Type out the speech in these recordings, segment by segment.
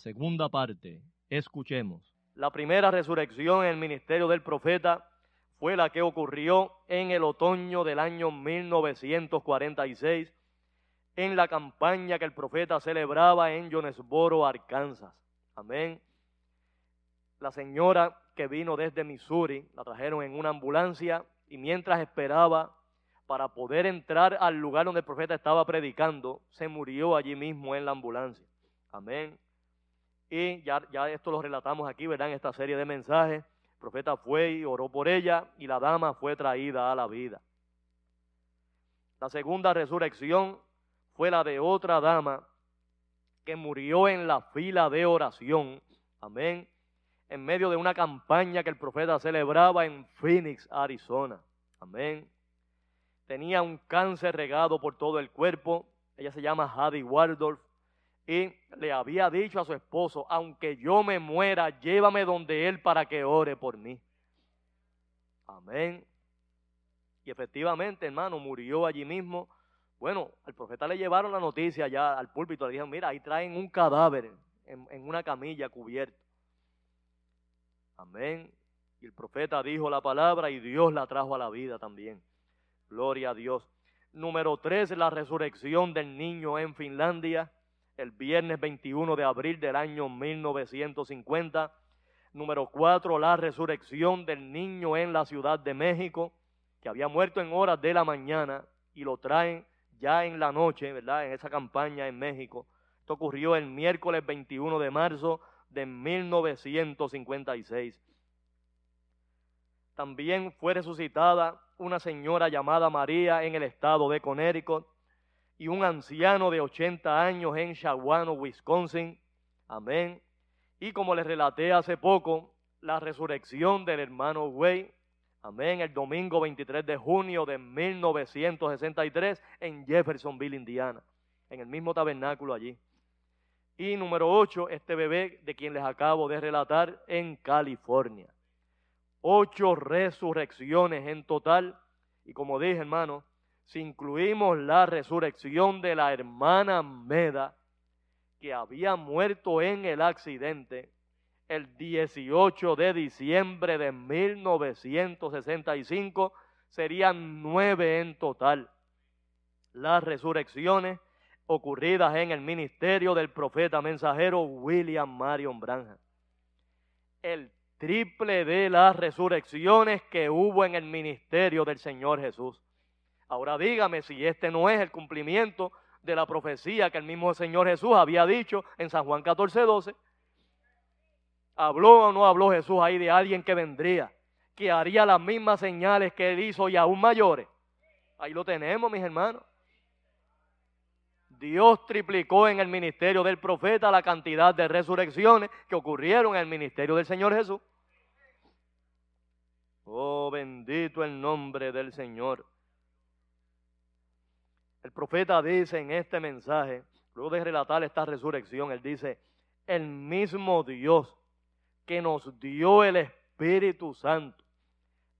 Segunda parte. Escuchemos. La primera resurrección en el ministerio del profeta fue la que ocurrió en el otoño del año 1946 en la campaña que el profeta celebraba en Jonesboro, Arkansas. Amén. La señora que vino desde Missouri la trajeron en una ambulancia y mientras esperaba para poder entrar al lugar donde el profeta estaba predicando, se murió allí mismo en la ambulancia. Amén. Y ya, esto lo relatamos aquí, ¿verdad? En esta serie de mensajes. El profeta fue y oró por ella y la dama fue traída a la vida. La segunda resurrección fue la de otra dama que murió en la fila de oración. Amén. En medio de una campaña que el profeta celebraba en Phoenix, Arizona. Amén. Tenía un cáncer regado por todo el cuerpo. Ella se llama Hadi Waldorf y le había dicho a su esposo, aunque yo me muera, llévame donde él para que ore por mí. Amén. Y efectivamente, hermano, murió allí mismo. Bueno, al profeta le llevaron la noticia ya al púlpito, le dijeron, mira, ahí traen un cadáver en, en una camilla cubierta. Amén. Y el profeta dijo la palabra y Dios la trajo a la vida también. Gloria a Dios. Número tres, la resurrección del niño en Finlandia el viernes 21 de abril del año 1950. Número cuatro, la resurrección del niño en la Ciudad de México, que había muerto en horas de la mañana y lo traen ya en la noche, ¿verdad? En esa campaña en México. Esto ocurrió el miércoles 21 de marzo de 1956. También fue resucitada una señora llamada María en el estado de Connecticut y un anciano de 80 años en Shawano, Wisconsin. Amén. Y como les relaté hace poco, la resurrección del hermano Way. Amén. El domingo 23 de junio de 1963 en Jeffersonville, Indiana. En el mismo tabernáculo allí. Y número 8, este bebé de quien les acabo de relatar en California. Ocho resurrecciones en total. Y como dije, hermano, si incluimos la resurrección de la hermana Meda, que había muerto en el accidente el 18 de diciembre de 1965, serían nueve en total. Las resurrecciones ocurridas en el ministerio del profeta mensajero William Marion Branham. El triple de las resurrecciones que hubo en el ministerio del Señor Jesús. Ahora dígame si este no es el cumplimiento de la profecía que el mismo Señor Jesús había dicho en San Juan 14, 12. ¿Habló o no habló Jesús ahí de alguien que vendría, que haría las mismas señales que él hizo y aún mayores? Ahí lo tenemos, mis hermanos. Dios triplicó en el ministerio del profeta la cantidad de resurrecciones que ocurrieron en el ministerio del Señor Jesús. Oh, bendito el nombre del Señor. El profeta dice en este mensaje, luego de relatar esta resurrección, él dice, el mismo Dios que nos dio el Espíritu Santo,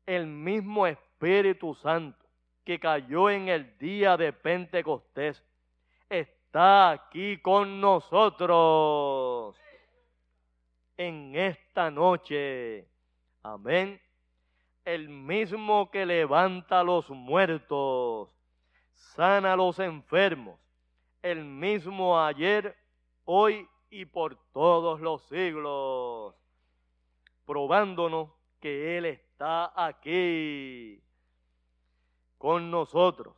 el mismo Espíritu Santo que cayó en el día de Pentecostés, está aquí con nosotros en esta noche. Amén. El mismo que levanta a los muertos sana a los enfermos, el mismo ayer, hoy y por todos los siglos, probándonos que Él está aquí con nosotros.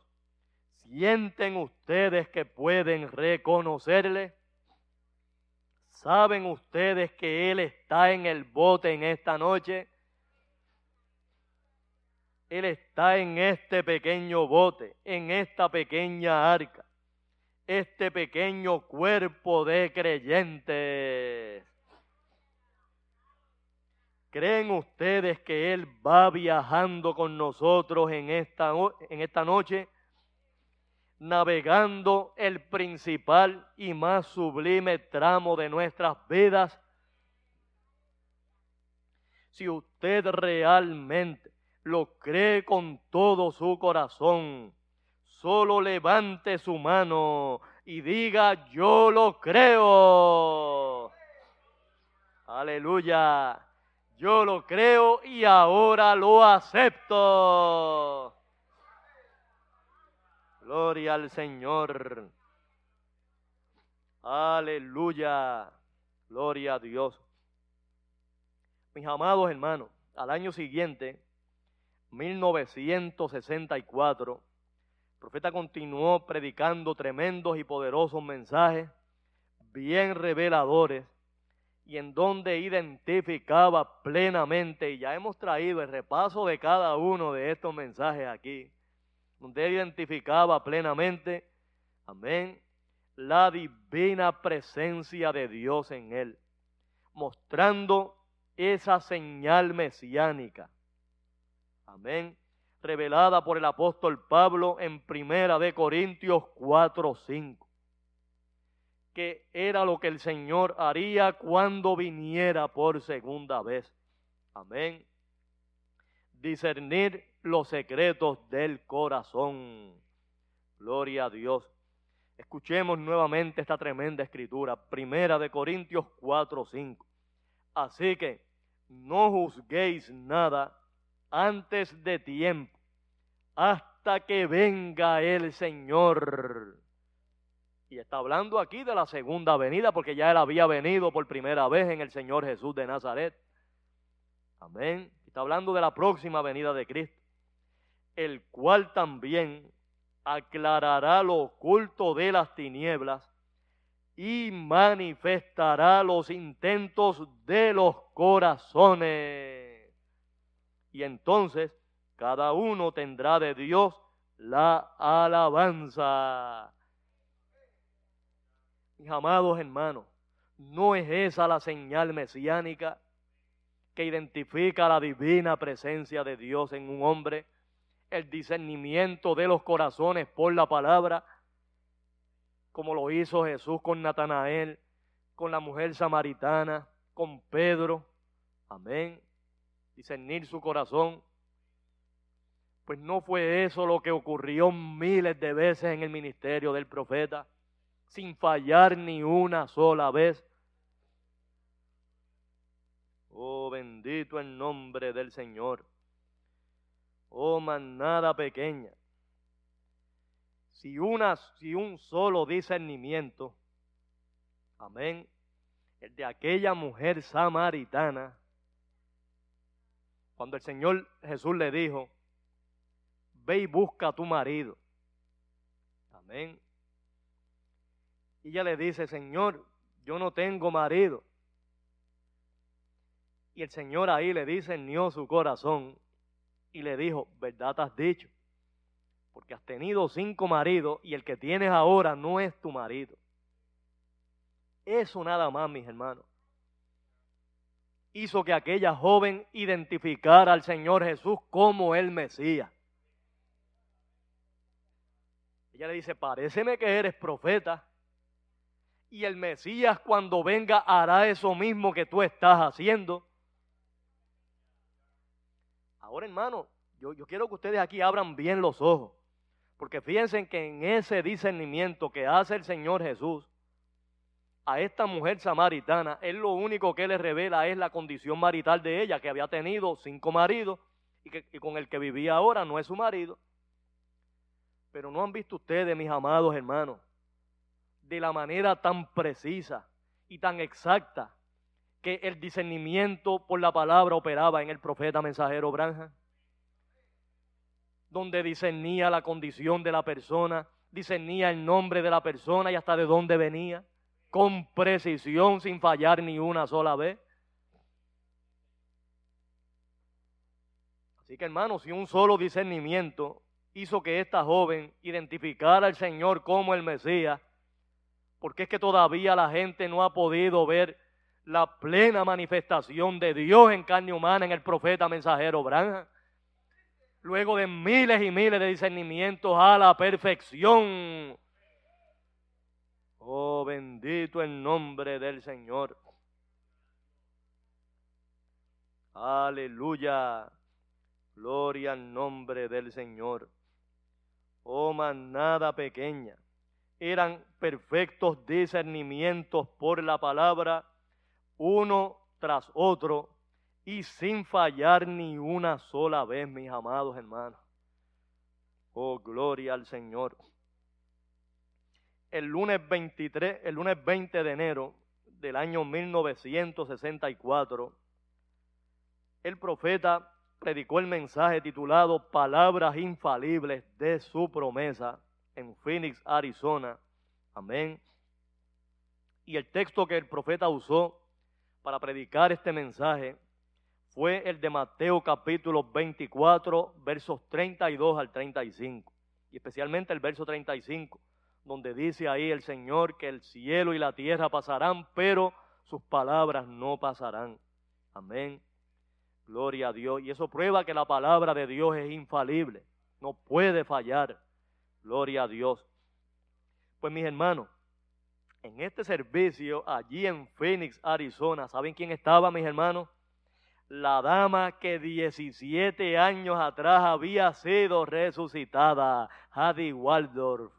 ¿Sienten ustedes que pueden reconocerle? ¿Saben ustedes que Él está en el bote en esta noche? Él está en este pequeño bote, en esta pequeña arca, este pequeño cuerpo de creyentes. ¿Creen ustedes que Él va viajando con nosotros en esta, en esta noche? Navegando el principal y más sublime tramo de nuestras vidas. Si usted realmente lo cree con todo su corazón, solo levante su mano y diga, yo lo creo. Aleluya. Yo lo creo y ahora lo acepto. Gloria al Señor. Aleluya. Gloria a Dios. Mis amados hermanos, al año siguiente, 1964, el profeta continuó predicando tremendos y poderosos mensajes, bien reveladores, y en donde identificaba plenamente, y ya hemos traído el repaso de cada uno de estos mensajes aquí, donde identificaba plenamente, amén, la divina presencia de Dios en él, mostrando esa señal mesiánica Amén. Revelada por el apóstol Pablo en Primera de Corintios 4, 5. Que era lo que el Señor haría cuando viniera por segunda vez. Amén. Discernir los secretos del corazón. Gloria a Dios. Escuchemos nuevamente esta tremenda escritura, Primera de Corintios 4, 5. Así que no juzguéis nada antes de tiempo, hasta que venga el Señor. Y está hablando aquí de la segunda venida, porque ya él había venido por primera vez en el Señor Jesús de Nazaret. Amén. Está hablando de la próxima venida de Cristo, el cual también aclarará lo oculto de las tinieblas y manifestará los intentos de los corazones y entonces cada uno tendrá de Dios la alabanza. Mis amados hermanos, ¿no es esa la señal mesiánica que identifica la divina presencia de Dios en un hombre? El discernimiento de los corazones por la palabra, como lo hizo Jesús con Natanael, con la mujer samaritana, con Pedro. Amén. Discernir su corazón. Pues no fue eso lo que ocurrió miles de veces en el ministerio del profeta, sin fallar ni una sola vez. Oh, bendito el nombre del Señor. Oh, manada pequeña. Si, una, si un solo discernimiento, amén, el de aquella mujer samaritana, cuando el Señor Jesús le dijo, ve y busca a tu marido. Amén. Y ella le dice, Señor, yo no tengo marido. Y el Señor ahí le discernió su corazón y le dijo, verdad has dicho, porque has tenido cinco maridos y el que tienes ahora no es tu marido. Eso nada más, mis hermanos. Hizo que aquella joven identificara al Señor Jesús como el Mesías. Ella le dice, paréceme que eres profeta. Y el Mesías cuando venga hará eso mismo que tú estás haciendo. Ahora, hermano, yo, yo quiero que ustedes aquí abran bien los ojos. Porque fíjense que en ese discernimiento que hace el Señor Jesús a esta mujer samaritana, él lo único que le revela es la condición marital de ella, que había tenido cinco maridos y, que, y con el que vivía ahora no es su marido. Pero no han visto ustedes, mis amados hermanos, de la manera tan precisa y tan exacta que el discernimiento por la palabra operaba en el profeta mensajero Branja, donde discernía la condición de la persona, discernía el nombre de la persona y hasta de dónde venía, con precisión, sin fallar ni una sola vez. Así que hermanos, si un solo discernimiento hizo que esta joven identificara al Señor como el Mesías, porque es que todavía la gente no ha podido ver la plena manifestación de Dios en carne humana en el profeta mensajero Branja. Luego de miles y miles de discernimientos a la perfección. Oh, bendito el nombre del Señor. Aleluya. Gloria al nombre del Señor oh manada pequeña, eran perfectos discernimientos por la palabra, uno tras otro, y sin fallar ni una sola vez, mis amados hermanos. Oh, gloria al Señor. El lunes 23, el lunes 20 de enero del año 1964, el profeta predicó el mensaje titulado Palabras infalibles de su promesa en Phoenix, Arizona. Amén. Y el texto que el profeta usó para predicar este mensaje fue el de Mateo capítulo 24, versos 32 al 35. Y especialmente el verso 35, donde dice ahí el Señor que el cielo y la tierra pasarán, pero sus palabras no pasarán. Amén. Gloria a Dios. Y eso prueba que la palabra de Dios es infalible. No puede fallar. Gloria a Dios. Pues mis hermanos, en este servicio allí en Phoenix, Arizona, ¿saben quién estaba, mis hermanos? La dama que 17 años atrás había sido resucitada, Hadi Waldorf.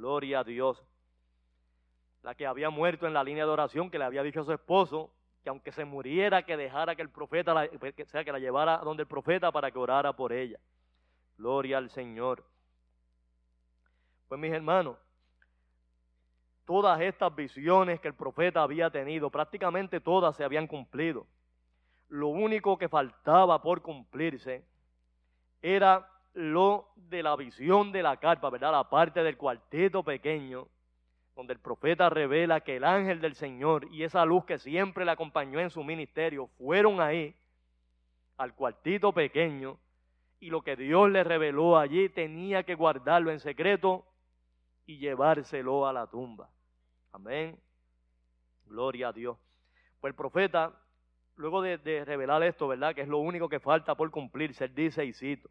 Gloria a Dios. La que había muerto en la línea de oración que le había dicho a su esposo, que aunque se muriera, que dejara que el profeta, la, sea que la llevara donde el profeta para que orara por ella. Gloria al Señor. Pues mis hermanos, todas estas visiones que el profeta había tenido, prácticamente todas se habían cumplido. Lo único que faltaba por cumplirse era lo de la visión de la carpa, ¿verdad? La parte del cuarteto pequeño donde el profeta revela que el ángel del Señor y esa luz que siempre le acompañó en su ministerio fueron ahí al cuartito pequeño y lo que Dios le reveló allí tenía que guardarlo en secreto y llevárselo a la tumba. Amén. Gloria a Dios. Pues el profeta, luego de, revelar esto, ¿verdad? Que es lo único que falta por cumplirse, él dice y cito,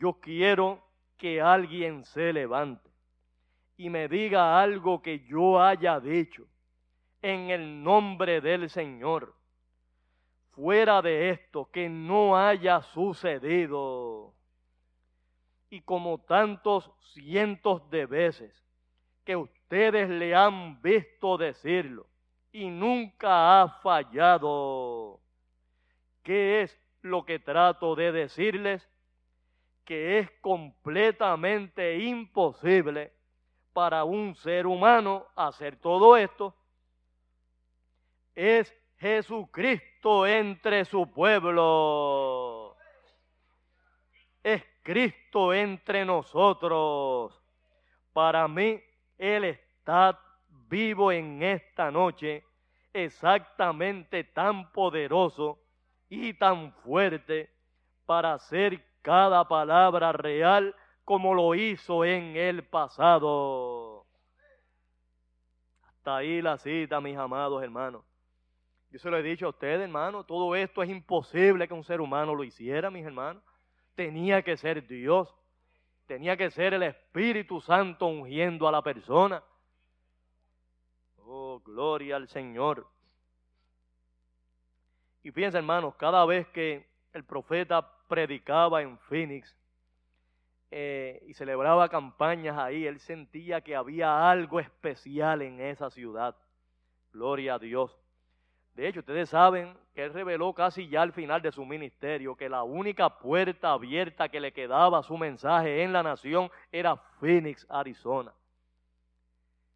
yo quiero que alguien se levante y me diga algo que yo haya dicho en el nombre del Señor fuera de esto que no haya sucedido. Y como tantos cientos de veces que ustedes le han visto decirlo y nunca ha fallado. ¿Qué es lo que trato de decirles? Que es completamente imposible para un ser humano hacer todo esto. Es Jesucristo entre su pueblo. Es Cristo entre nosotros. Para mí, Él está vivo en esta noche, exactamente tan poderoso y tan fuerte para hacer cada palabra real como lo hizo en el pasado. Hasta ahí la cita, mis amados hermanos. Yo se lo he dicho a ustedes, hermano, todo esto es imposible que un ser humano lo hiciera, mis hermanos. Tenía que ser Dios, tenía que ser el Espíritu Santo ungiendo a la persona. Oh, gloria al Señor. Y fíjense, hermanos, cada vez que el profeta predicaba en Phoenix eh, y celebraba campañas ahí, él sentía que había algo especial en esa ciudad. Gloria a Dios. De hecho, ustedes saben que él reveló casi ya al final de su ministerio que la única puerta abierta que le quedaba a su mensaje en la nación era Phoenix, Arizona.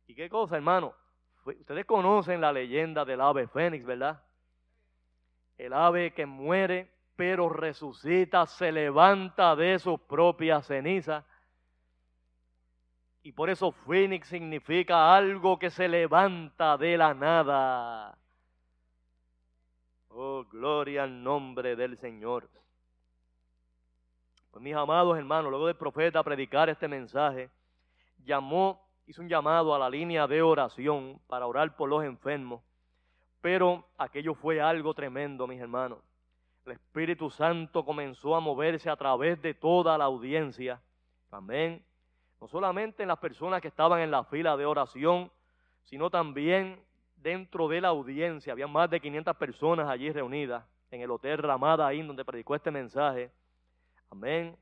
¿Y qué cosa, hermano? Ustedes conocen la leyenda del ave Fénix, ¿verdad? El ave que muere pero resucita, se levanta de sus propias cenizas. Y por eso Fénix significa algo que se levanta de la nada. Oh, gloria al nombre del Señor. Pues mis amados hermanos, luego del profeta predicar este mensaje, llamó, hizo un llamado a la línea de oración para orar por los enfermos. Pero aquello fue algo tremendo, mis hermanos. El Espíritu Santo comenzó a moverse a través de toda la audiencia. Amén. No solamente en las personas que estaban en la fila de oración, sino también dentro de la audiencia, había más de 500 personas allí reunidas en el Hotel Ramada Inn donde predicó este mensaje. Amén.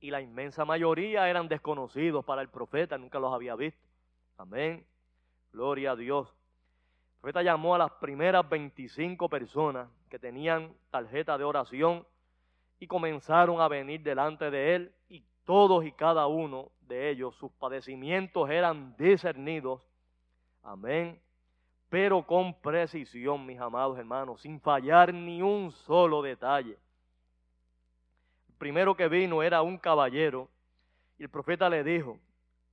Y la inmensa mayoría eran desconocidos para el profeta, nunca los había visto. Amén. Gloria a Dios. El profeta llamó a las primeras 25 personas que tenían tarjeta de oración y comenzaron a venir delante de él y todos y cada uno de ellos, sus padecimientos eran discernidos. Amén pero con precisión, mis amados hermanos, sin fallar ni un solo detalle. El primero que vino era un caballero y el profeta le dijo,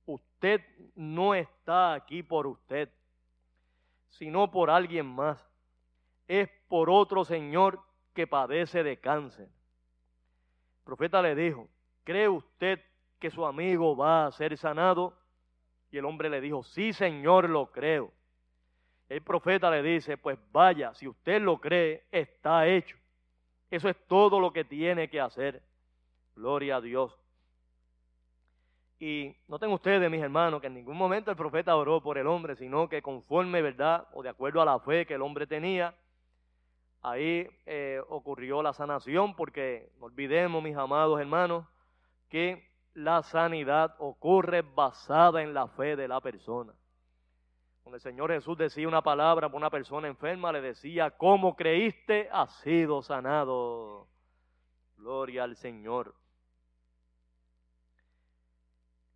usted no está aquí por usted, sino por alguien más. Es por otro señor que padece de cáncer. El profeta le dijo, ¿cree usted que su amigo va a ser sanado? Y el hombre le dijo, sí, señor, lo creo. El profeta le dice, pues vaya, si usted lo cree, está hecho. Eso es todo lo que tiene que hacer. Gloria a Dios. Y noten ustedes, mis hermanos, que en ningún momento el profeta oró por el hombre, sino que conforme, ¿verdad? O de acuerdo a la fe que el hombre tenía, ahí eh, ocurrió la sanación, porque no olvidemos, mis amados hermanos, que la sanidad ocurre basada en la fe de la persona. Cuando el Señor Jesús decía una palabra para una persona enferma, le decía, como creíste, has sido sanado. Gloria al Señor.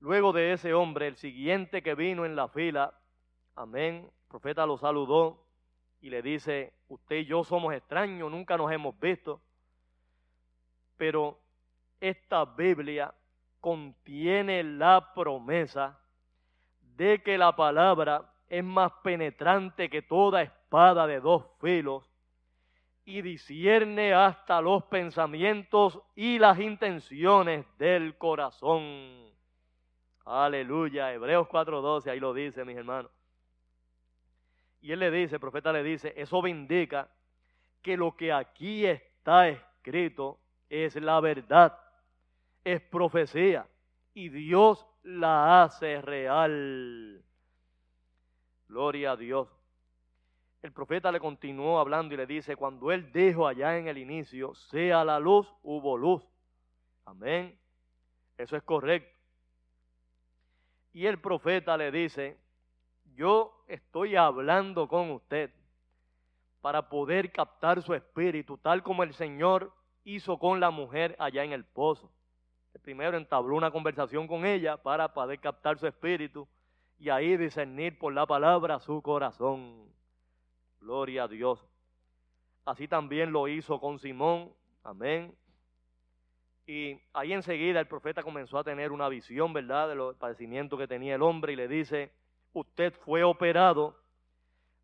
Luego de ese hombre, el siguiente que vino en la fila, amén, el profeta lo saludó y le dice, usted y yo somos extraños, nunca nos hemos visto, pero esta Biblia contiene la promesa de que la palabra es más penetrante que toda espada de dos filos y discierne hasta los pensamientos y las intenciones del corazón. Aleluya, Hebreos 4:12, ahí lo dice, mis hermanos. Y él le dice, el profeta le dice, eso indica que lo que aquí está escrito es la verdad, es profecía, y Dios la hace real. Gloria a Dios. El profeta le continuó hablando y le dice, cuando él dijo allá en el inicio, sea la luz, hubo luz. Amén. Eso es correcto. Y el profeta le dice, yo estoy hablando con usted para poder captar su espíritu, tal como el Señor hizo con la mujer allá en el pozo. El primero entabló una conversación con ella para poder captar su espíritu y ahí discernir por la palabra su corazón. Gloria a Dios. Así también lo hizo con Simón. Amén. Y ahí enseguida el profeta comenzó a tener una visión, ¿verdad?, de los padecimientos que tenía el hombre y le dice, usted fue operado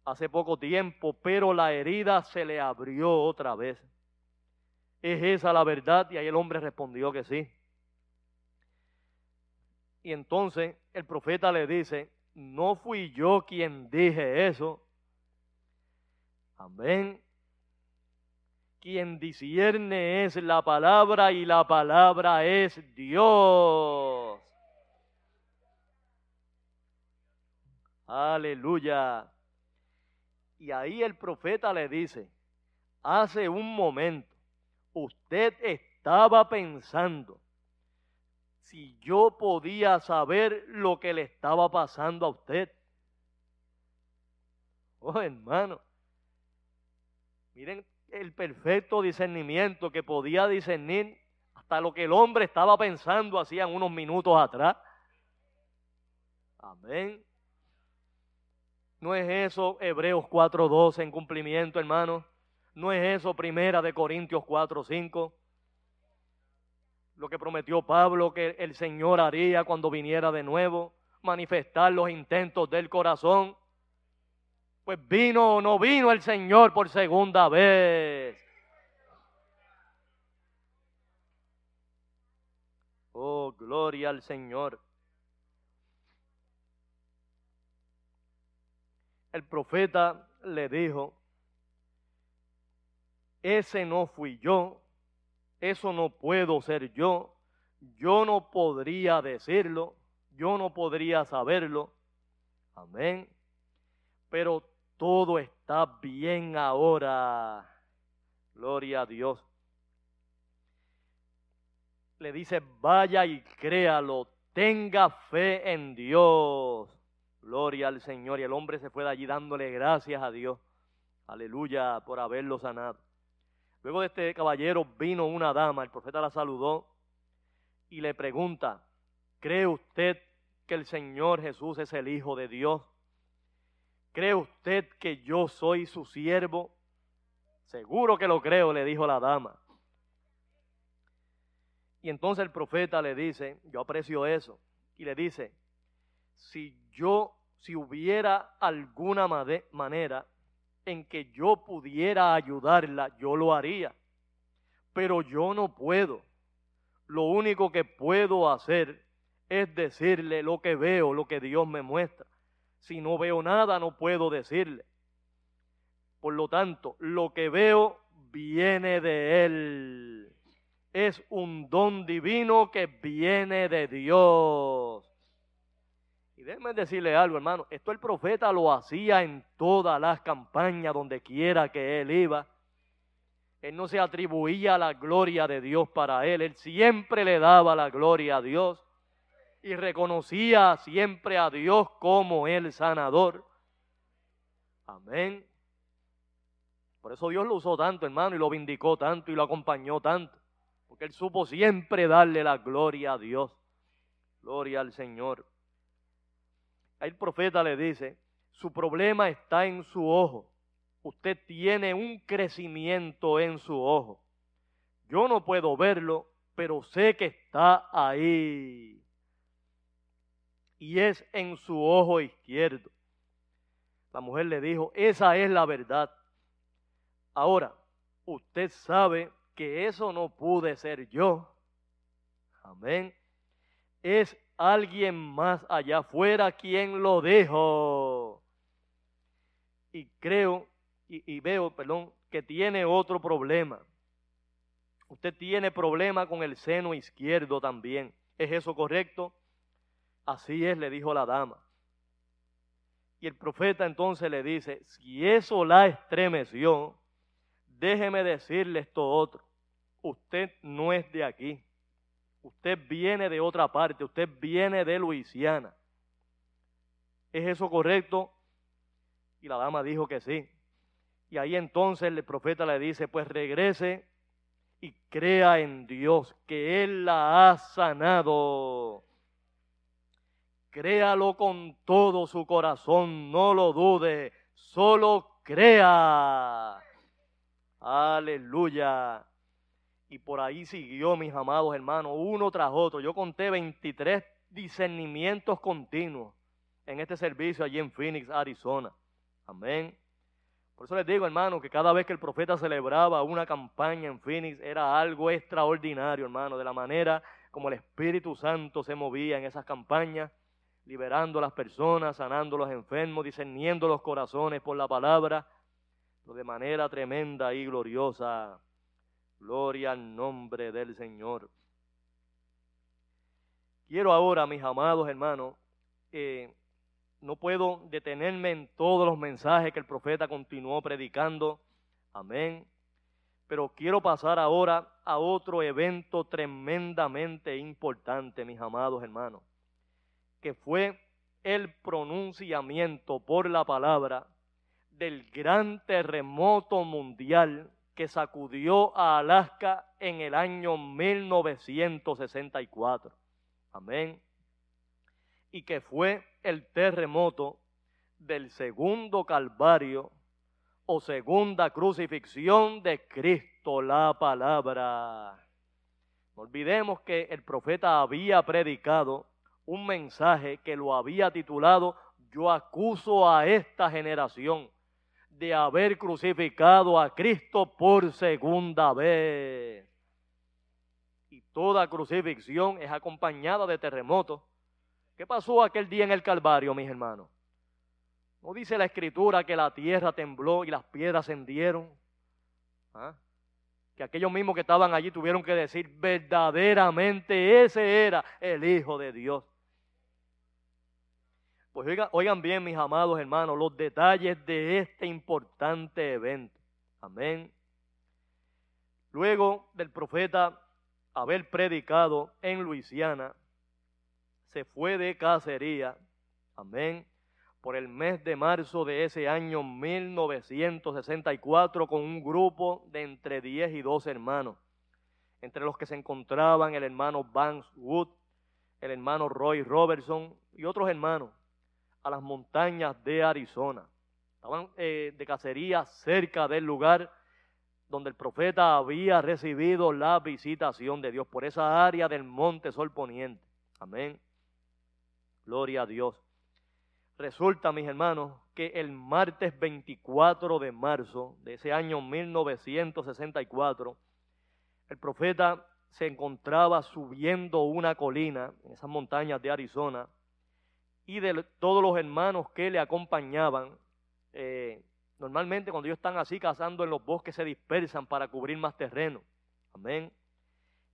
hace poco tiempo, pero la herida se le abrió otra vez. ¿Es esa la verdad? Y ahí el hombre respondió que sí. Y entonces el profeta le dice, no fui yo quien dije eso. Amén. Quien discierne es la palabra y la palabra es Dios. Aleluya. Y ahí el profeta le dice, hace un momento, usted estaba pensando si yo podía saber lo que le estaba pasando a usted. Oh, hermano. Miren el perfecto discernimiento que podía discernir hasta lo que el hombre estaba pensando hacían unos minutos atrás. Amén. ¿No es eso Hebreos 4.12 en cumplimiento, hermano? ¿No es eso Primera de Corintios 4.5? Lo que prometió Pablo que el Señor haría cuando viniera de nuevo, manifestar los intentos del corazón. Pues vino o no vino el Señor por segunda vez. Oh, gloria al Señor. El profeta le dijo, ese no fui yo, eso no puedo ser yo, yo no podría decirlo, yo no podría saberlo. Amén. Pero todo está bien ahora. Gloria a Dios. Le dice, vaya y créalo, tenga fe en Dios. Gloria al Señor. Y el hombre se fue de allí dándole gracias a Dios. Aleluya por haberlo sanado. Luego de este caballero vino una dama, el profeta la saludó y le pregunta, ¿cree usted que el Señor Jesús es el Hijo de Dios? ¿Cree usted que yo soy su siervo? Seguro que lo creo, le dijo la dama. Y entonces el profeta le dice, yo aprecio eso, y le dice, si yo, si hubiera alguna manera en que yo pudiera ayudarla, yo lo haría. Pero yo no puedo. Lo único que puedo hacer es decirle lo que veo, lo que Dios me muestra. Si no veo nada, no puedo decirle. Por lo tanto, lo que veo viene de Él. Es un don divino que viene de Dios. Y déjenme decirle algo, hermano. Esto el profeta lo hacía en todas las campañas, donde quiera que él iba. Él no se atribuía la gloria de Dios para él. Él siempre le daba la gloria a Dios y reconocía siempre a Dios como el sanador. Amén. Por eso Dios lo usó tanto, hermano, y lo vindicó tanto y lo acompañó tanto. Porque Él supo siempre darle la gloria a Dios. Gloria al Señor. Ahí el profeta le dice, su problema está en su ojo. Usted tiene un crecimiento en su ojo. Yo no puedo verlo, pero sé que está ahí y es en su ojo izquierdo. La mujer le dijo, esa es la verdad. Ahora, usted sabe que eso no pude ser yo. Amén. Es alguien más allá afuera quien lo dijo. Y creo y, y veo, perdón, que tiene otro problema. Usted tiene problema con el seno izquierdo también. ¿Es eso correcto? Así es, le dijo la dama. Y el profeta entonces le dice, si eso la estremeció, déjeme decirle esto otro. Usted no es de aquí. Usted viene de otra parte. Usted viene de Luisiana. ¿Es eso correcto? Y la dama dijo que sí. Y ahí entonces el profeta le dice, pues regrese y crea en Dios, que Él la ha sanado. Créalo con todo su corazón, no lo dude, solo crea. Aleluya. Y por ahí siguió, mis amados hermanos, uno tras otro. Yo conté 23 discernimientos continuos en este servicio allí en Phoenix, Arizona. Amén. Por eso les digo, hermano, que cada vez que el profeta celebraba una campaña en Phoenix era algo extraordinario, hermano, de la manera como el Espíritu Santo se movía en esas campañas, liberando a las personas, sanando a los enfermos, discerniendo los corazones por la palabra, de manera tremenda y gloriosa. Gloria al nombre del Señor. Quiero ahora, mis amados hermanos, eh, no puedo detenerme en todos los mensajes que el profeta continuó predicando. Amén. Pero quiero pasar ahora a otro evento tremendamente importante, mis amados hermanos, que fue el pronunciamiento por la palabra del gran terremoto mundial que sacudió a Alaska en el año 1964. Amén y que fue el terremoto del segundo Calvario o segunda crucifixión de Cristo la palabra. No olvidemos que el profeta había predicado un mensaje que lo había titulado Yo acuso a esta generación de haber crucificado a Cristo por segunda vez. Y toda crucifixión es acompañada de terremotos ¿Qué pasó aquel día en el Calvario, mis hermanos? ¿No dice la escritura que la tierra tembló y las piedras se hendieron? ¿Ah? Que aquellos mismos que estaban allí tuvieron que decir, verdaderamente ese era el Hijo de Dios. Pues oigan, bien, mis amados hermanos, los detalles de este importante evento. Amén. Luego del profeta haber predicado en Luisiana, se fue de cacería, amén, por el mes de marzo de ese año 1964 con un grupo de entre 10 y 12 hermanos, entre los que se encontraban el hermano Vance Wood, el hermano Roy Robertson y otros hermanos, a las montañas de Arizona. Estaban eh, de cacería cerca del lugar donde el profeta había recibido la visitación de Dios, por esa área del monte Sol Poniente. Amén. Gloria a Dios. Resulta, mis hermanos, que el martes 24 de marzo de ese año 1964, el profeta se encontraba subiendo una colina en esas montañas de Arizona y de todos los hermanos que le acompañaban, eh, normalmente cuando ellos están así cazando en los bosques se dispersan para cubrir más terreno. Amén.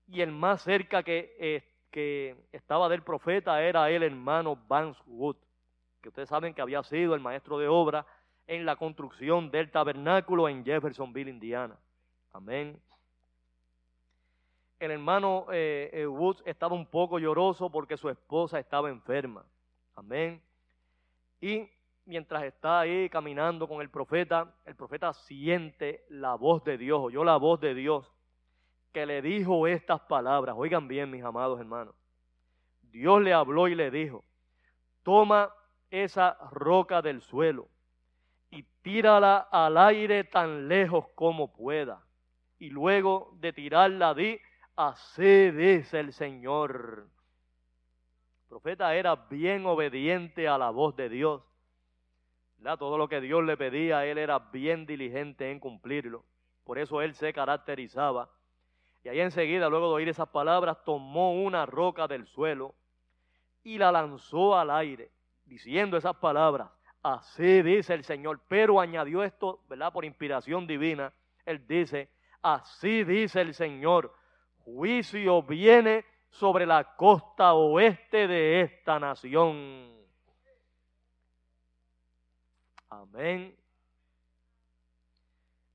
Y el más cerca que eh, que estaba del profeta era el hermano Vance Wood, que ustedes saben que había sido el maestro de obra en la construcción del tabernáculo en Jeffersonville, Indiana. Amén. El hermano eh, eh, Wood estaba un poco lloroso porque su esposa estaba enferma. Amén. Y mientras está ahí caminando con el profeta, el profeta siente la voz de Dios, oyó la voz de Dios que le dijo estas palabras. Oigan bien, mis amados hermanos. Dios le habló y le dijo, toma esa roca del suelo y tírala al aire tan lejos como pueda. Y luego de tirarla di, así dice el Señor. Profeta era bien obediente a la voz de Dios. Todo lo que Dios le pedía, él era bien diligente en cumplirlo. por eso él se caracterizaba. Y ahí enseguida, luego de oír esas palabras, tomó una roca del suelo y la lanzó al aire, diciendo esas palabras. Así dice el Señor. Pero añadió esto, ¿verdad? Por inspiración divina. Él dice, así dice el Señor. Juicio viene sobre la costa oeste de esta nación. Amén.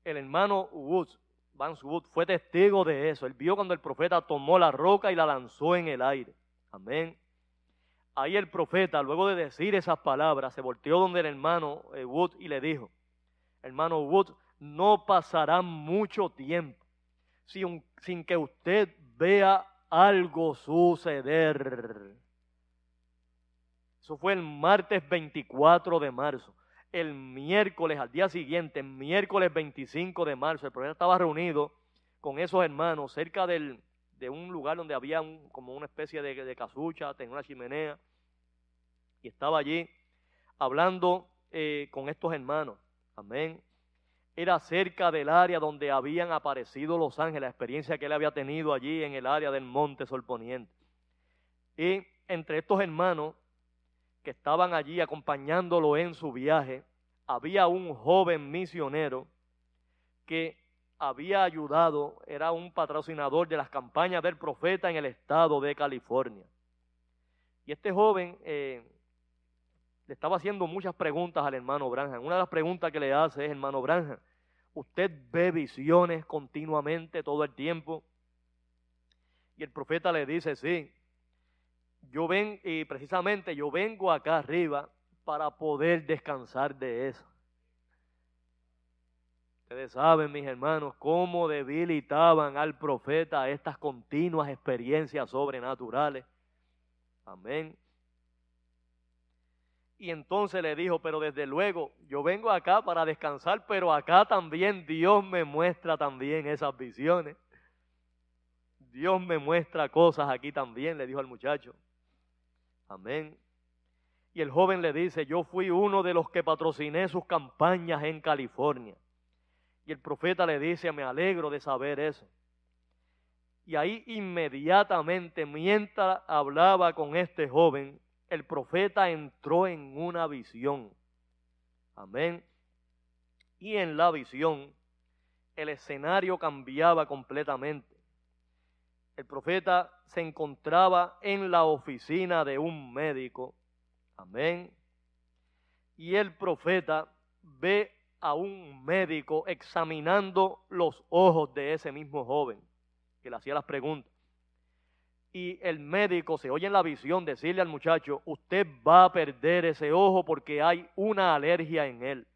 El hermano Woods, Vance Wood, fue testigo de eso. Él vio cuando el profeta tomó la roca y la lanzó en el aire. Amén. Ahí el profeta, luego de decir esas palabras, se volteó donde el hermano eh, Wood y le dijo, hermano Wood, no pasará mucho tiempo sin, sin que usted vea algo suceder. Eso fue el martes 24 de marzo el miércoles, al día siguiente, miércoles 25 de marzo, el profeta estaba reunido con esos hermanos cerca del, de un lugar donde había como una especie de, de, casucha, tenía una chimenea, y estaba allí hablando eh, con estos hermanos. Amén. Era cerca del área donde habían aparecido los ángeles, la experiencia que él había tenido allí en el área del monte Solponiente. Y entre estos hermanos que estaban allí acompañándolo en su viaje, había un joven misionero que había ayudado, era un patrocinador de las campañas del profeta en el estado de California. Y este joven eh, estaba haciendo muchas preguntas al hermano Branham. Una de las preguntas que le hace es, hermano Branham, ¿usted ve visiones continuamente todo el tiempo? Y el profeta le dice, sí, yo ven, y precisamente yo vengo acá arriba para poder descansar de eso. Ustedes saben, mis hermanos, cómo debilitaban al profeta estas continuas experiencias sobrenaturales. Amén. Y entonces le dijo, pero desde luego, yo vengo acá para descansar, pero acá también Dios me muestra también esas visiones. Dios me muestra cosas aquí también, le dijo al muchacho. Amén. Y el joven le dice, yo fui uno de los que patrociné sus campañas en California. Y el profeta le dice, me alegro de saber eso. Y ahí inmediatamente, mientras hablaba con este joven, el profeta entró en una visión. Amén. Y en la visión, el escenario cambiaba completamente el profeta se encontraba en la oficina de un médico. Amén. Y el profeta ve a un médico examinando los ojos de ese mismo joven que le hacía las preguntas. Y el médico se oye en la visión decirle al muchacho, usted va a perder ese ojo porque hay una alergia en él.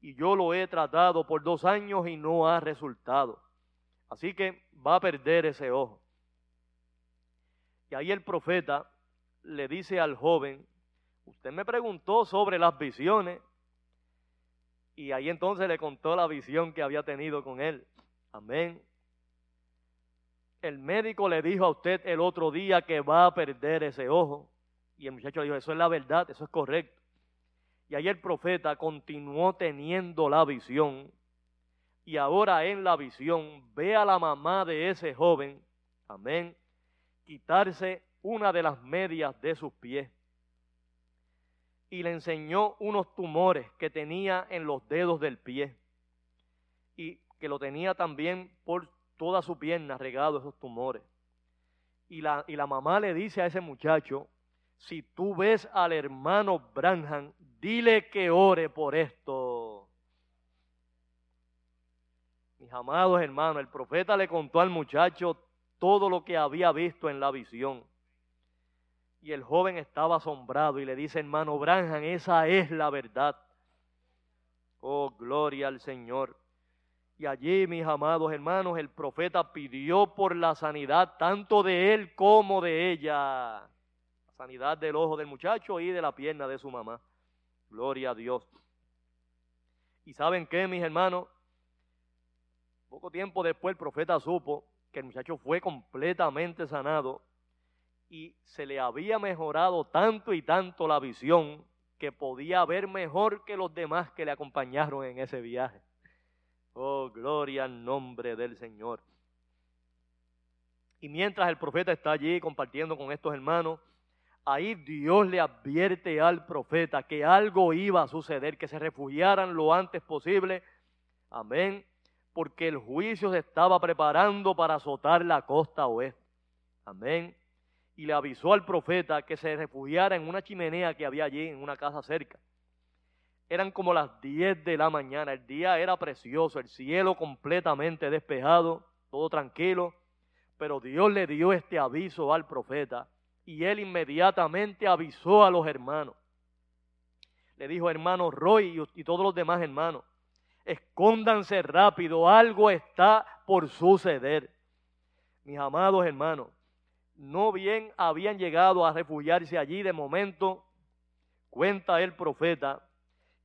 Y yo lo he tratado por dos años y no ha resultado. Así que va a perder ese ojo. Y ahí el profeta le dice al joven, usted me preguntó sobre las visiones. Y ahí entonces le contó la visión que había tenido con él. Amén. El médico le dijo a usted el otro día que va a perder ese ojo. Y el muchacho dijo, eso es la verdad, eso es correcto. Y ahí el profeta continuó teniendo la visión y ahora en la visión ve a la mamá de ese joven, amén, quitarse una de las medias de sus pies y le enseñó unos tumores que tenía en los dedos del pie y que lo tenía también por toda su pierna regado esos tumores. Y la, y la mamá le dice a ese muchacho, si tú ves al hermano Branham, dile que ore por esto. Mis amados hermanos, el profeta le contó al muchacho todo lo que había visto en la visión. Y el joven estaba asombrado y le dice, hermano Branham, esa es la verdad. Oh, gloria al Señor. Y allí, mis amados hermanos, el profeta pidió por la sanidad tanto de él como de ella. La sanidad del ojo del muchacho y de la pierna de su mamá. Gloria a Dios. ¿Y saben qué, mis hermanos? Poco tiempo después el profeta supo que el muchacho fue completamente sanado y se le había mejorado tanto y tanto la visión que podía ver mejor que los demás que le acompañaron en ese viaje. Oh, gloria al nombre del Señor. Y mientras el profeta está allí compartiendo con estos hermanos, ahí Dios le advierte al profeta que algo iba a suceder, que se refugiaran lo antes posible. Amén. Porque el juicio se estaba preparando para azotar la costa oeste. Amén. Y le avisó al profeta que se refugiara en una chimenea que había allí, en una casa cerca. Eran como las 10 de la mañana, el día era precioso, el cielo completamente despejado, todo tranquilo, pero Dios le dio este aviso al profeta y él inmediatamente avisó a los hermanos. Le dijo, hermano Roy y todos los demás hermanos, escóndanse rápido, algo está por suceder. Mis amados hermanos, no bien habían llegado a refugiarse allí de momento, cuenta el profeta,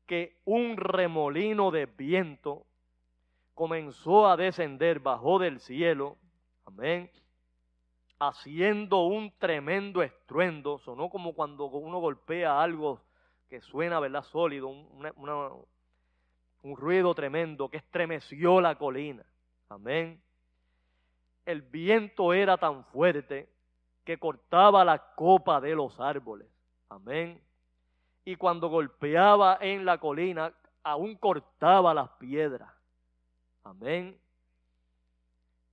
que un remolino de viento comenzó a descender, bajó del cielo, amén, haciendo un tremendo estruendo, sonó como cuando uno golpea algo que suena, ¿verdad?, sólido, un ruido tremendo que estremeció la colina, amén. El viento era tan fuerte que cortaba la copa de los árboles, amén y cuando golpeaba en la colina, aún cortaba las piedras. Amén.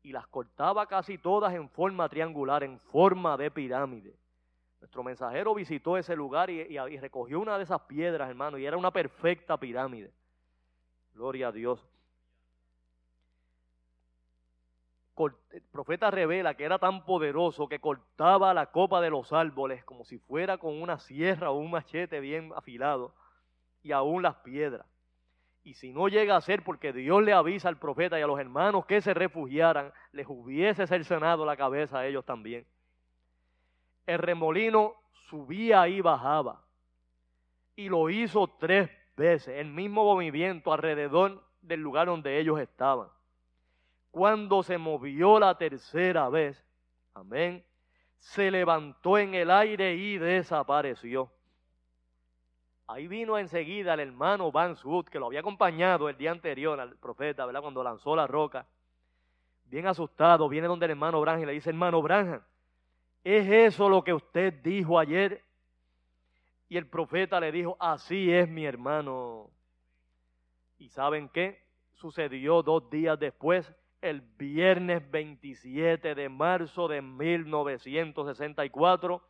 Y las cortaba casi todas en forma triangular, en forma de pirámide. Nuestro mensajero visitó ese lugar y, recogió una de esas piedras, hermano, y era una perfecta pirámide. Gloria a Dios. El profeta revela que era tan poderoso que cortaba la copa de los árboles como si fuera con una sierra o un machete bien afilado y aún las piedras. Y si no llega a ser porque Dios le avisa al profeta y a los hermanos que se refugiaran, les hubiese cercenado la cabeza a ellos también. El remolino subía y bajaba. Y lo hizo tres veces, el mismo movimiento alrededor del lugar donde ellos estaban cuando se movió la tercera vez, amén, se levantó en el aire y desapareció. Ahí vino enseguida el hermano Van Wood, que lo había acompañado el día anterior al profeta, ¿verdad? Cuando lanzó la roca. Bien asustado, viene donde el hermano Branham y le dice, hermano Branham, ¿es eso lo que usted dijo ayer? Y el profeta le dijo, así es mi hermano. ¿Y saben qué? Sucedió dos días después el viernes 27 de marzo de 1964,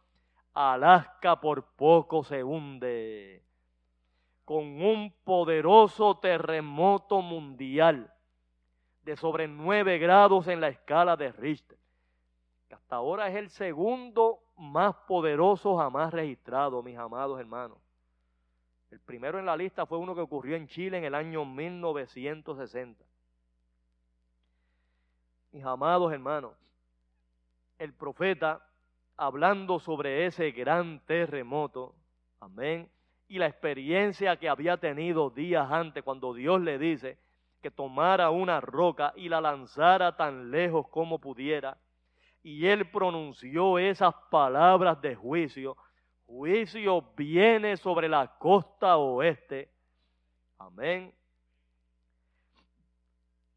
Alaska por poco se hunde con un poderoso terremoto mundial de sobre 9 grados en la escala de Richter, que hasta ahora es el segundo más poderoso jamás registrado, mis amados hermanos. El primero en la lista fue uno que ocurrió en Chile en el año 1960 mis amados hermanos, el profeta hablando sobre ese gran terremoto, amén, y la experiencia que había tenido días antes cuando Dios le dice que tomara una roca y la lanzara tan lejos como pudiera, y él pronunció esas palabras de juicio, juicio viene sobre la costa oeste, amén.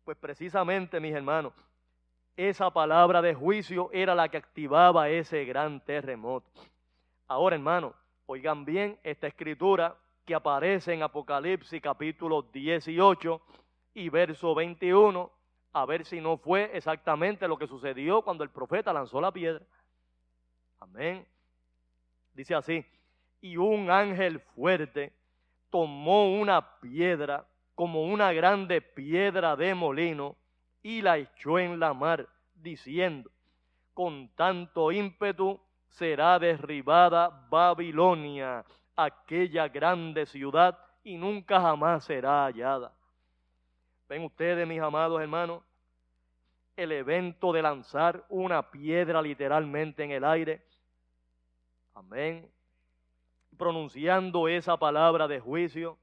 Pues precisamente, mis hermanos, esa palabra de juicio era la que activaba ese gran terremoto. Ahora, hermano, oigan bien esta escritura que aparece en Apocalipsis capítulo 18 y verso 21, a ver si no fue exactamente lo que sucedió cuando el profeta lanzó la piedra. Amén. Dice así, y un ángel fuerte tomó una piedra como una grande piedra de molino y la echó en la mar, diciendo, con tanto ímpetu será derribada Babilonia, aquella grande ciudad, y nunca jamás será hallada. Ven ustedes, mis amados hermanos, el evento de lanzar una piedra literalmente en el aire. Amén. Pronunciando esa palabra de juicio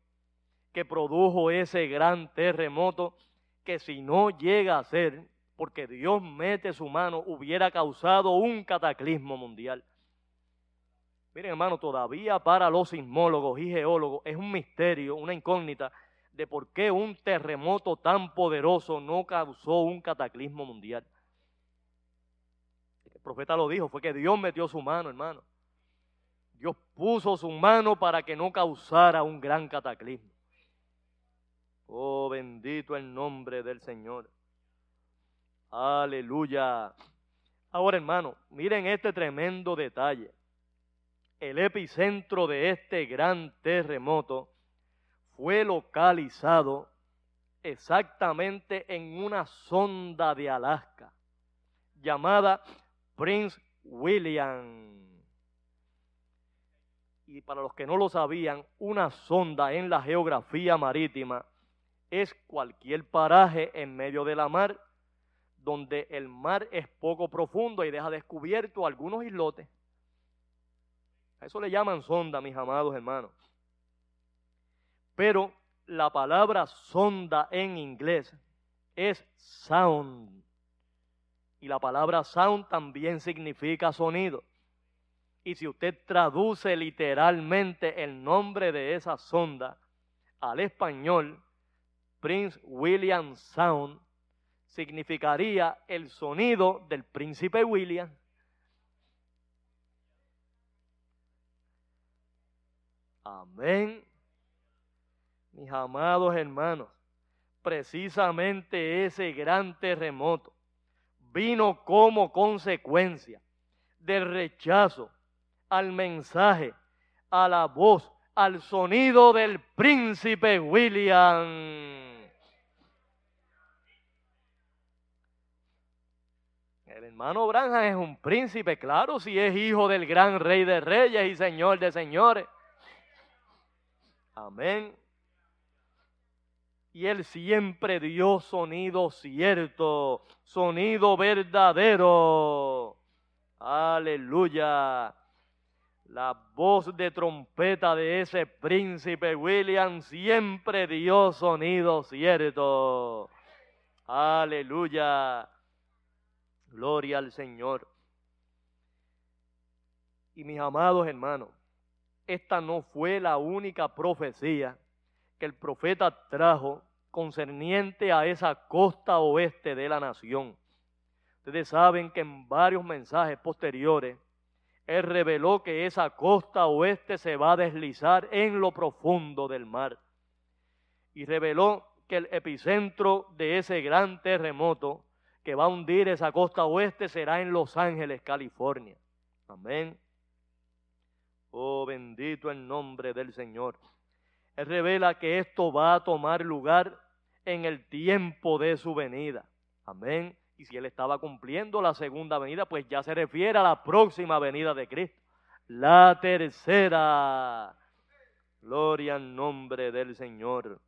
que produjo ese gran terremoto que si no llega a ser, porque Dios mete su mano, hubiera causado un cataclismo mundial. Miren hermano, todavía para los sismólogos y geólogos es un misterio, una incógnita, de por qué un terremoto tan poderoso no causó un cataclismo mundial. El profeta lo dijo, fue que Dios metió su mano, hermano. Dios puso su mano para que no causara un gran cataclismo. Oh, bendito el nombre del Señor. Aleluya. Ahora, hermano, miren este tremendo detalle. El epicentro de este gran terremoto fue localizado exactamente en una sonda de Alaska llamada Prince William. Y para los que no lo sabían, una sonda en la geografía marítima es cualquier paraje en medio de la mar donde el mar es poco profundo y deja descubierto algunos islotes. A eso le llaman sonda, mis amados hermanos. Pero la palabra sonda en inglés es sound. Y la palabra sound también significa sonido. Y si usted traduce literalmente el nombre de esa sonda al español, Prince William Sound, significaría el sonido del príncipe William. Amén. Mis amados hermanos, precisamente ese gran terremoto vino como consecuencia del rechazo al mensaje, a la voz, al sonido del príncipe William. El hermano Branham es un príncipe, claro, si es hijo del gran rey de reyes y señor de señores. Amén. Y él siempre dio sonido cierto, sonido verdadero. Aleluya. La voz de trompeta de ese príncipe William siempre dio sonido cierto. Aleluya. Gloria al Señor. Y mis amados hermanos, esta no fue la única profecía que el profeta trajo concerniente a esa costa oeste de la nación. Ustedes saben que en varios mensajes posteriores, Él reveló que esa costa oeste se va a deslizar en lo profundo del mar. Y reveló que el epicentro de ese gran terremoto que va a hundir esa costa oeste será en Los Ángeles, California. Amén. Oh, bendito el nombre del Señor. Él revela que esto va a tomar lugar en el tiempo de su venida. Amén. Y si él estaba cumpliendo la segunda venida, pues ya se refiere a la próxima venida de Cristo. La tercera. Gloria al nombre del Señor.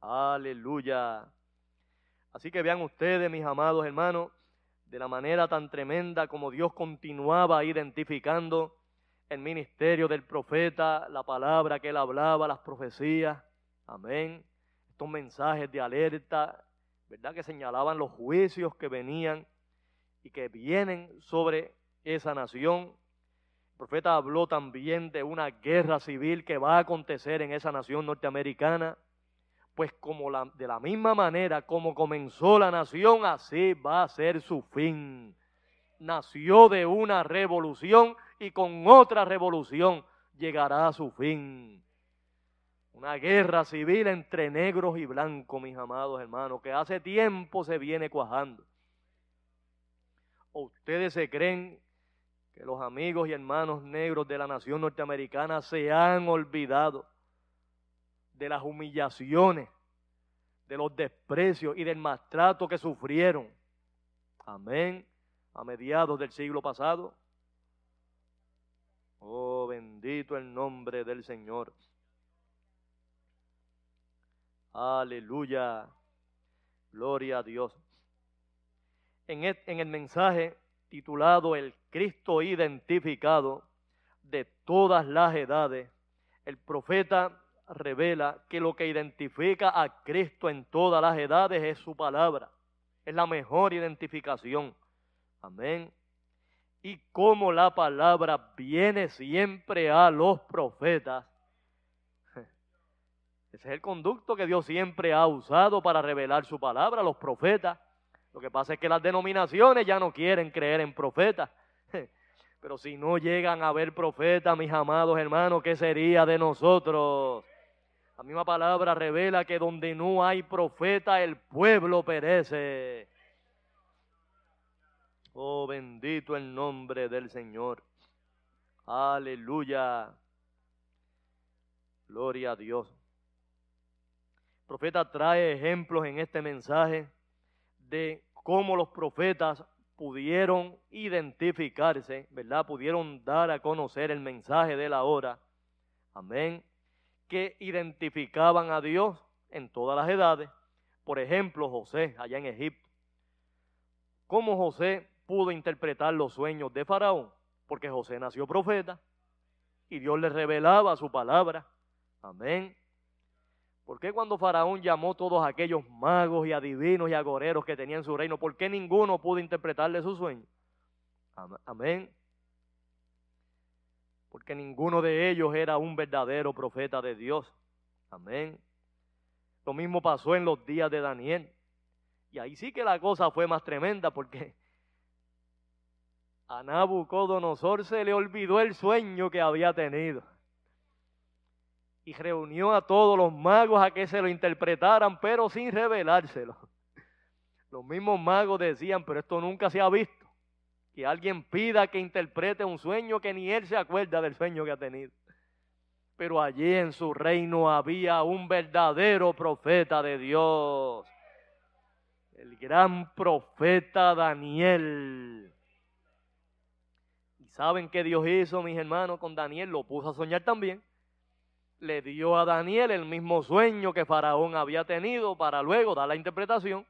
Aleluya. Así que vean ustedes, mis amados hermanos, de la manera tan tremenda como Dios continuaba identificando el ministerio del profeta, la palabra que él hablaba, las profecías. Amén. Estos mensajes de alerta, ¿verdad? Que señalaban los juicios que venían y que vienen sobre esa nación. El profeta habló también de una guerra civil que va a acontecer en esa nación norteamericana pues como la, de la misma manera como comenzó la nación, así va a ser su fin. Nació de una revolución y con otra revolución llegará a su fin. Una guerra civil entre negros y blancos, mis amados hermanos, que hace tiempo se viene cuajando. ¿O ustedes se creen que los amigos y hermanos negros de la nación norteamericana se han olvidado de las humillaciones, de los desprecios y del maltrato que sufrieron. Amén. A mediados del siglo pasado. Oh, bendito el nombre del Señor. Aleluya. Gloria a Dios. En el, en el mensaje titulado El Cristo identificado de todas las edades, el profeta revela que lo que identifica a Cristo en todas las edades es su palabra. Es la mejor identificación. Amén. Y como la palabra viene siempre a los profetas, Ese es el conducto que Dios siempre ha usado para revelar su palabra a los profetas. Lo que pasa es que las denominaciones ya no quieren creer en profetas. Pero si no llegan a ver profetas, mis amados hermanos, ¿qué sería de nosotros? La misma palabra revela que donde no hay profeta, el pueblo perece. Oh, bendito el nombre del Señor. Aleluya. Gloria a Dios. El profeta trae ejemplos en este mensaje de cómo los profetas pudieron identificarse, ¿verdad? Pudieron dar a conocer el mensaje de la hora. Amén. Que identificaban a Dios en todas las edades. Por ejemplo, José, allá en Egipto. ¿Cómo José pudo interpretar los sueños de Faraón? Porque José nació profeta y Dios le revelaba su palabra. Amén. ¿Por qué cuando Faraón llamó todos aquellos magos y adivinos y agoreros que tenían su reino, por qué ninguno pudo interpretarle su sueño? Amén. Porque ninguno de ellos era un verdadero profeta de Dios. Amén. Lo mismo pasó en los días de Daniel. Y ahí sí que la cosa fue más tremenda porque a Nabucodonosor se le olvidó el sueño que había tenido y reunió a todos los magos a que se lo interpretaran, pero sin revelárselo. Los mismos magos decían, pero esto nunca se ha visto. Que alguien pida que interprete un sueño que ni él se acuerda del sueño que ha tenido. Pero allí en su reino había un verdadero profeta de Dios. El gran profeta Daniel. ¿Y saben qué Dios hizo, mis hermanos, con Daniel? Lo puso a soñar también le dio a Daniel el mismo sueño que Faraón había tenido para luego dar la interpretación.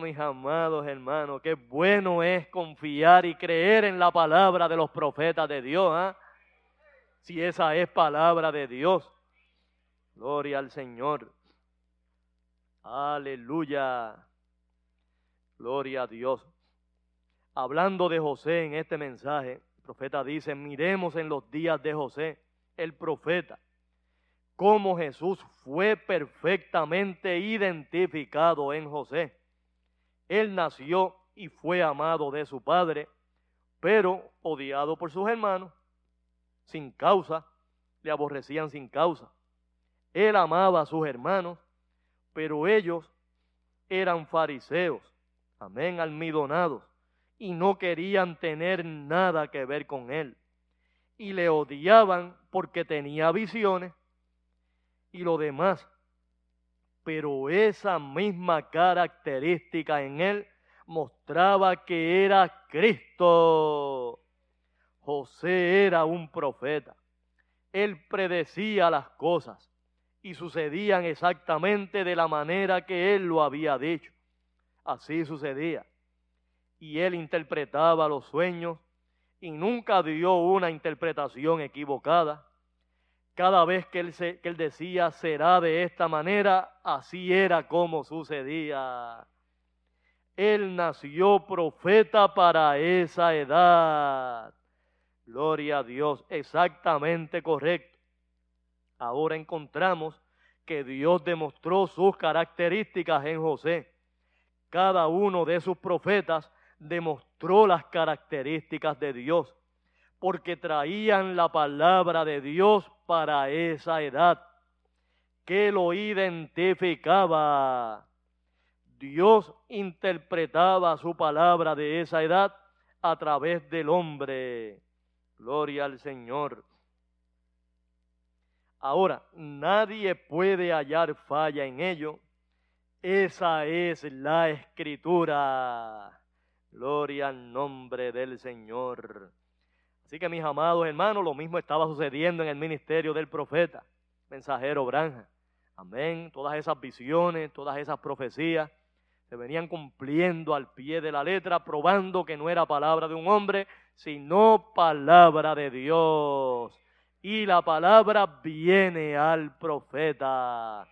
Mis amados hermanos, qué bueno es confiar y creer en la palabra de los profetas de Dios, ¿ah? si esa es palabra de Dios. Gloria al Señor. Aleluya. Gloria a Dios. Hablando de José en este mensaje, el profeta dice, miremos en los días de José el profeta, cómo Jesús fue perfectamente identificado en José. Él nació y fue amado de su padre, pero odiado por sus hermanos, sin causa, le aborrecían sin causa. Él amaba a sus hermanos, pero ellos eran fariseos, amén, almidonados, y no querían tener nada que ver con él y le odiaban porque tenía visiones y lo demás. Pero esa misma característica en él mostraba que era Cristo. José era un profeta. Él predecía las cosas y sucedían exactamente de la manera que él lo había dicho. Así sucedía. Y él interpretaba los sueños y nunca dio una interpretación equivocada. Cada vez que él, que él decía será de esta manera, así era como sucedía. Él nació profeta para esa edad. Gloria a Dios, exactamente correcto. Ahora encontramos que Dios demostró sus características en José. Cada uno de sus profetas demostró las características de Dios, porque traían la palabra de Dios para esa edad, que lo identificaba. Dios interpretaba su palabra de esa edad a través del hombre. Gloria al Señor. Ahora, nadie puede hallar falla en ello. Esa es la escritura. Gloria al nombre del Señor. Así que mis amados hermanos, lo mismo estaba sucediendo en el ministerio del profeta, mensajero Branja. Amén. Todas esas visiones, todas esas profecías se venían cumpliendo al pie de la letra, probando que no era palabra de un hombre, sino palabra de Dios. Y la palabra viene al profeta.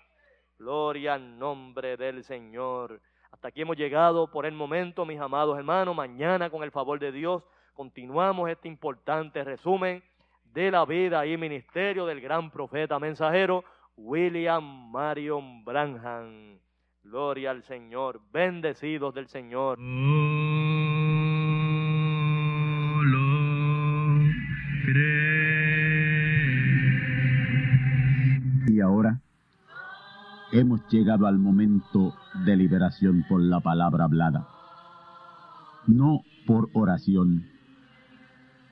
Gloria al nombre del Señor. Hasta aquí hemos llegado por el momento, mis amados hermanos. Mañana, con el favor de Dios, continuamos este importante resumen de la vida y ministerio del gran profeta mensajero. William Marion Branham. Gloria al Señor, bendecidos del Señor. Y ahora hemos llegado al momento de liberación por la palabra hablada. No por oración.